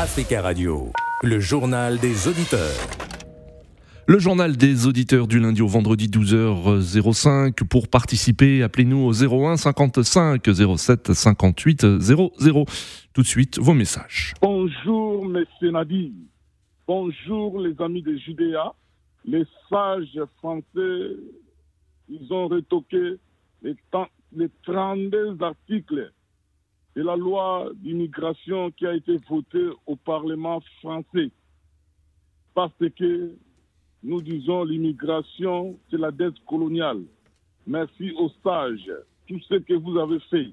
Africa Radio, le journal des auditeurs. Le journal des auditeurs du lundi au vendredi 12h05. Pour participer, appelez-nous au 01 55 07 58 00. Tout de suite, vos messages. Bonjour, messieurs Nadir. Bonjour, les amis de Judéa. Les sages français, ils ont retoqué les, les 32 articles de la loi d'immigration qui a été votée au Parlement français. Parce que nous disons l'immigration, c'est la dette coloniale. Merci aux sages, tout ce que vous avez fait.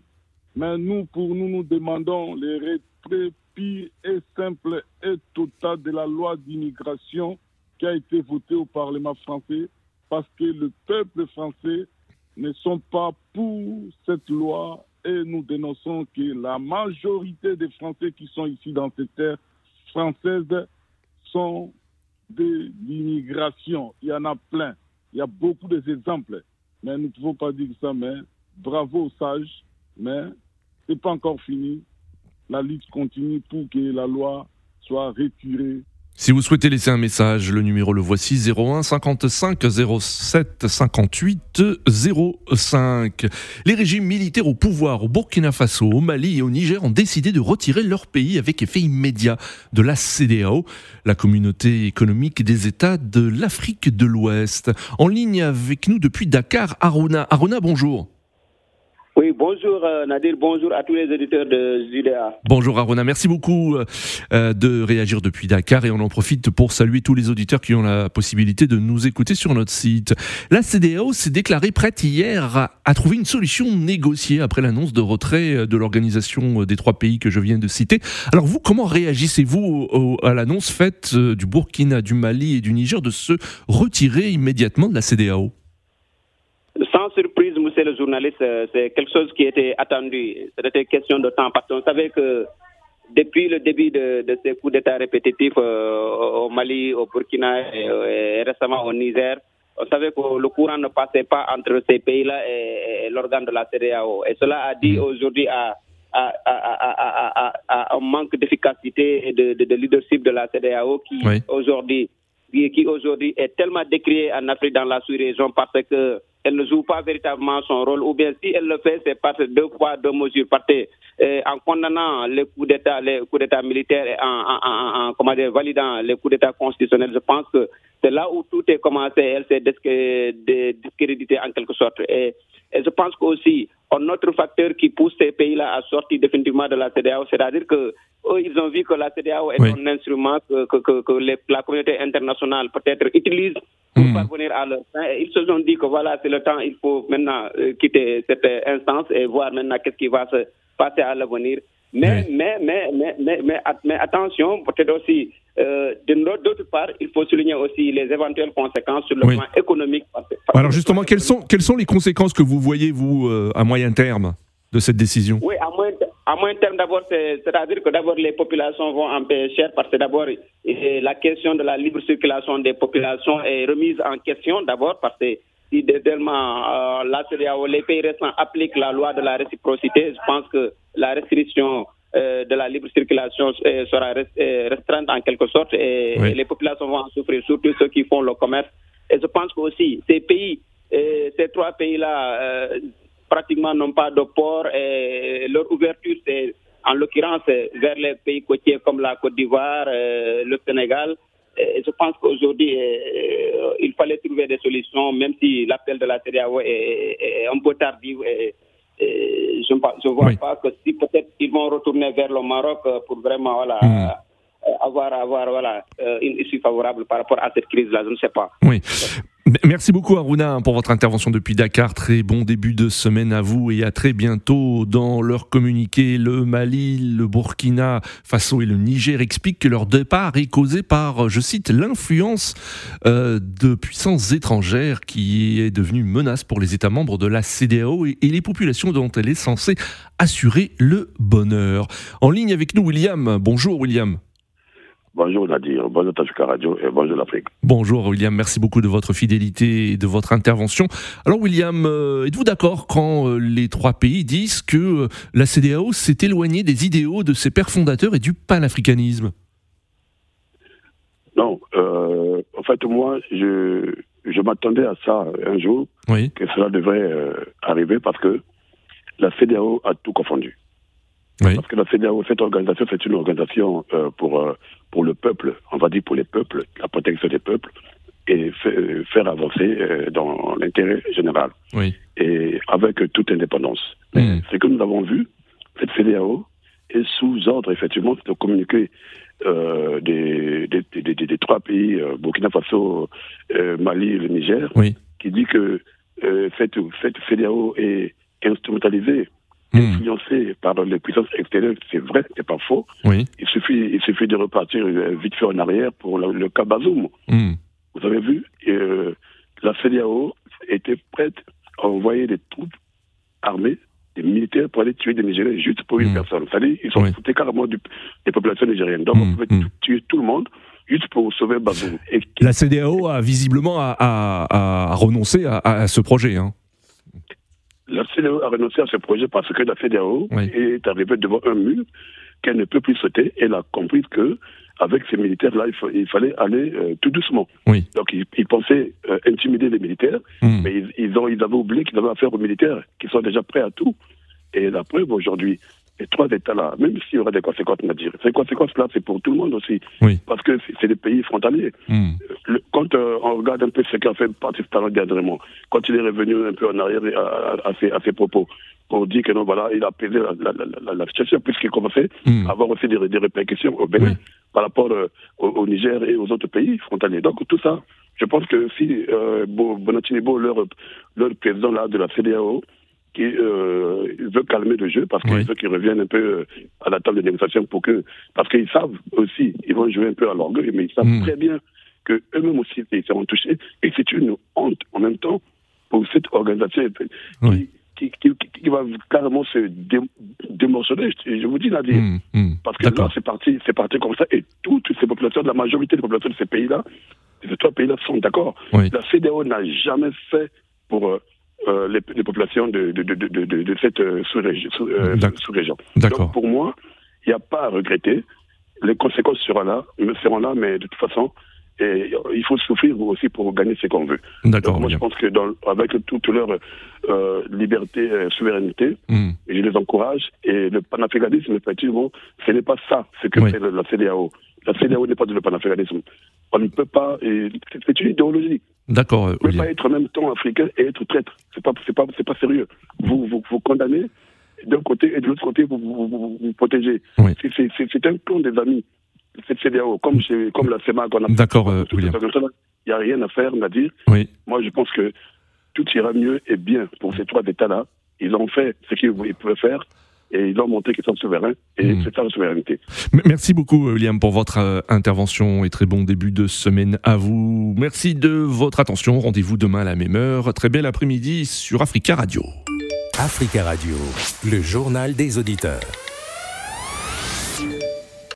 Mais nous, pour nous, nous demandons les retraits pires et simples et total de la loi d'immigration qui a été votée au Parlement français parce que le peuple français ne sont pas pour cette loi et nous dénonçons que la majorité des Français qui sont ici dans cette terre française sont de l'immigration. Il y en a plein. Il y a beaucoup d'exemples. Mais nous ne pouvons pas dire ça, mais bravo aux sages. Mais ce n'est pas encore fini. La lutte continue pour que la loi soit retirée si vous souhaitez laisser un message, le numéro le voici 01 55 07 58 05. Les régimes militaires au pouvoir au Burkina Faso, au Mali et au Niger ont décidé de retirer leur pays avec effet immédiat de la CDAO, la communauté économique des États de l'Afrique de l'Ouest. En ligne avec nous depuis Dakar, Aruna. Aruna, bonjour. Bonjour euh, Nadir, bonjour à tous les éditeurs de Judéa. Bonjour Aruna, merci beaucoup euh, de réagir depuis Dakar et on en profite pour saluer tous les auditeurs qui ont la possibilité de nous écouter sur notre site. La CDAO s'est déclarée prête hier à, trouver une solution négociée après l'annonce de retrait de l'organisation des trois pays que je viens de citer. Alors vous, comment réagissez-vous à l'annonce faite euh, du Burkina, du Mali et du Niger de se retirer immédiatement de la CDAO monsieur le journaliste, euh, c'est quelque chose qui était attendu. C'était question de temps parce qu'on savait que depuis le début de, ces coups d'État répétitifs euh, au Mali, au Burkina et, récemment au Niger, on savait que le courant ne passait pas entre ces pays-là et, l'organe de la CDAO. Et cela a dit mm. aujourd'hui à, un manque d'efficacité et de, leadership de la CDAO qui aujourd'hui qui aujourd'hui est tellement décrié en Afrique dans la sous-région parce que elle ne joue pas véritablement son rôle, ou bien si elle le fait, c'est par deux fois deux mesures, parce euh, en condamnant les coups d'État, les coups d'État militaires et en, validant les coups d'État constitutionnels, je pense que c'est là où tout est commencé, elle s'est discréditée en quelque sorte. Et, je pense qu'aussi, un autre facteur qui pousse ces pays-là à sortir définitivement de la CDAO, c'est-à-dire que ils ont vu que la CDAO est un instrument que, que, que, la communauté internationale peut-être utilise pour hmm. parvenir à leur fin. ils se sont dit que voilà, c'est le temps, il faut maintenant euh, quitter cette instance et voir maintenant qu'est-ce qui va se passer à l'avenir. Mais, mais, mais, mais, mais, mais, attention, peut-être aussi, euh, d'autre part, il faut souligner aussi les éventuelles conséquences sur le plan économique. Alors justement, quelles sont, quelles sont les conséquences que vous voyez, vous, euh, à moyen terme de cette décision? Oui, à moyen, à moyen terme, d'abord, c'est-à-dire que d'abord les populations vont en payer cher parce que d'abord, la question de la libre circulation des populations est remise en question d'abord parce que si tellement euh, les pays récents appliquent la loi de la réciprocité, je pense que la restriction euh, de la libre circulation euh, sera euh, restreinte en quelque sorte et, les populations vont en souffrir, surtout ceux qui font le commerce. Et je pense que aussi ces pays, ces trois pays-là, pratiquement n'ont pas de port et leur ouverture, c'est en l'occurrence vers les pays côtiers comme la Côte d'Ivoire, le Sénégal. Et je pense qu'aujourd'hui, il fallait trouver des solutions, même si l'appel de la CDAO est, un peu tardif. Et, je ne vois pas que si peut-être ils vont retourner vers le Maroc pour vraiment voilà, hmm. avoir, avoir voilà, une issue favorable par rapport à cette crise-là, je ne sais pas. Oui. Merci beaucoup Aruna pour votre intervention depuis Dakar. Très bon début de semaine à vous et à très bientôt. Dans leur communiqué, le Mali, le Burkina Faso et le Niger expliquent que leur départ est causé par, je cite, l'influence euh, de puissances étrangères qui est devenue menace pour les États membres de la CDAO et, et les populations dont elle est censée assurer le bonheur. En ligne avec nous, William. Bonjour William. Bonjour Nadir, bonjour Tafika Radio et bonjour l'Afrique. Bonjour William, merci beaucoup de votre fidélité et de votre intervention. Alors William, euh, êtes-vous d'accord quand euh, les trois pays disent que euh, la CDAO s'est éloignée des idéaux de ses pères fondateurs et du panafricanisme? Non, en fait moi je, je m'attendais à ça un jour, oui. que cela devrait arriver parce que la CDAO a tout confondu. Oui. Parce que la CDAO, cette organisation, c'est une organisation euh, pour, euh, pour le peuple, on va dire pour les peuples, la protection des peuples, et faire avancer euh, dans l'intérêt général. Oui. Et avec toute indépendance. Mm. Ce que nous avons vu, cette CDAO est sous ordre, effectivement, de communiquer euh, des, des, des, des, trois pays, Burkina Faso, Mali et le Niger, oui. qui dit que cette, cette CDAO est instrumentalisée influencé par les puissances extérieures, c'est vrai, c'est pas faux. Oui. Il suffit, il suffit de repartir vite fait en arrière pour le, le cas Bazoum. Mm. Vous avez vu, euh, la CDAO était prête à envoyer des troupes armées, des militaires pour aller tuer des Nigériens juste pour une Mm. personne. C'est-à-dire, ils sont Oui. foutés carrément du- des populations nigériennes. Donc, on pouvait tu- tuer tout le monde juste pour sauver Bazoum. Et La CDAO a visiblement a, a- a renoncé à, à ce projet. Hein. La CDAO a renoncé à ce projet parce que la CDAO Oui. est arrivée devant un mur qu'elle ne peut plus sauter. Elle a compris que avec ces militaires-là, il, fa- il fallait aller euh, tout doucement. Oui. Donc ils, ils pensaient euh, intimider les militaires, Mm. mais ils, ils ont, ils avaient oublié qu'ils avaient affaire aux militaires, qui sont déjà prêts à tout. Et la preuve aujourd'hui, les trois États-là, même s'il y aura des conséquences, on va dire, ces conséquences-là, c'est pour tout le monde aussi, Oui. parce que c'est- des pays frontaliers Mm. le- quand euh, on regarde un peu ce qu'a fait Patrice Talon dernièrement, quand il est revenu un peu en arrière à, à- à ses, à ses propos, pour dire que non, voilà, il a apaisé la, la, la, la- la situation, puisqu'il commençait Mm. à avoir aussi des, des répercussions au Bénin Oui. par rapport euh, au, au Niger et aux autres pays frontaliers. Donc tout ça, je pense que si euh, Bo- Bonatinibo, leur, leur président là, de la CDAO, qui veut calmer le jeu parce qu'il Oui. veut qu'ils reviennent un peu euh, à la table de négociation pour que parce qu'ils savent aussi ils vont jouer un peu à l'orgueil mais ils savent Mm. très bien que eux-mêmes aussi ils seront touchés et c'est une honte en même temps pour cette organisation qui, Oui. qui, qui, qui- qui va carrément se dé, je, vous dis Nadir Mm. Mm. parce que là c'est parti c'est parti comme ça et toutes ces populations la majorité des populations de ces pays-là ces trois pays-là sont d'accord Oui. la CDAO n'a jamais fait pour euh, euh, les, les populations de, de, de, de, cette euh, sous-région. Sous, euh, D'accord. sous-région. D'accord. Donc pour moi, il n'y a pas à regretter. Les conséquences seront là, seront là, mais de toute façon, et il faut souffrir aussi pour gagner ce qu'on veut. D'accord. Moi, je pense que dans, avec toute leur euh, liberté, euh, souveraineté, Mm. je les encourage. Et le panafricanisme, effectivement, ce n'est pas ça, ce que Oui. fait la CDAO. La CDAO n'est pas du panafricanisme. On ne peut pas. C'est une idéologie. D'accord, Vous ne William. pas être en même temps africain et être traître. C'est pas, c'est pas, c'est pas sérieux. Vous, vous, vous condamnez d'un côté et de l'autre côté vous vous, vous, vous- protégez. Oui. C'est, un plan des amis. Cette CDAO, comme chez, comme la CEMA qu'on a. D'accord, euh, William. Il n'y a rien à faire, on a dit. Oui. Moi, je pense que tout ira mieux et bien pour ces trois États-là. Ils ont fait ce qu'ils ils pouvaient faire et ils ont montré qu'ils sont souverains. Et Mm. c'est ça la souveraineté. Merci beaucoup, William, pour votre euh, intervention et très bon début de semaine à vous. Merci de votre attention. Rendez-vous demain à la même heure. Très bel après-midi sur Africa Radio. Africa Radio, le journal des auditeurs.